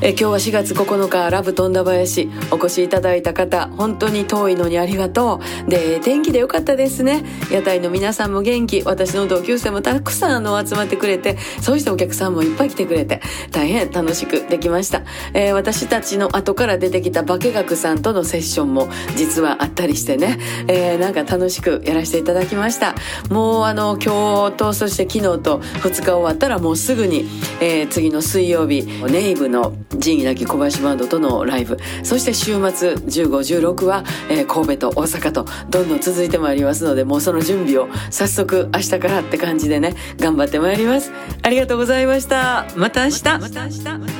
え今日は4月9日ラブ富田林お越しいただいた方本当に遠いのにありがとう。で天気でよかったですね。屋台の皆さんも元気私の同級生もたくさんあの集まってくれてそうしてお客さんもいっぱい来てくれて大変楽しくできました、えー、私たちの後から出てきた化学さんとのセッションも実はあったりしてね、えー、なんか楽しくやらせていただきました。もうあの今日とそして昨日と2日終わったらもうすぐに、えー、次の水曜日ネイブの仁義なき小林バンドとのライブ。そして週末1516は、えー、神戸と大阪とどんどん続いてまいりますのでもうその準備を早速明日からって感じでね頑張ってまいります。ありがとうございました。また明日。また明日。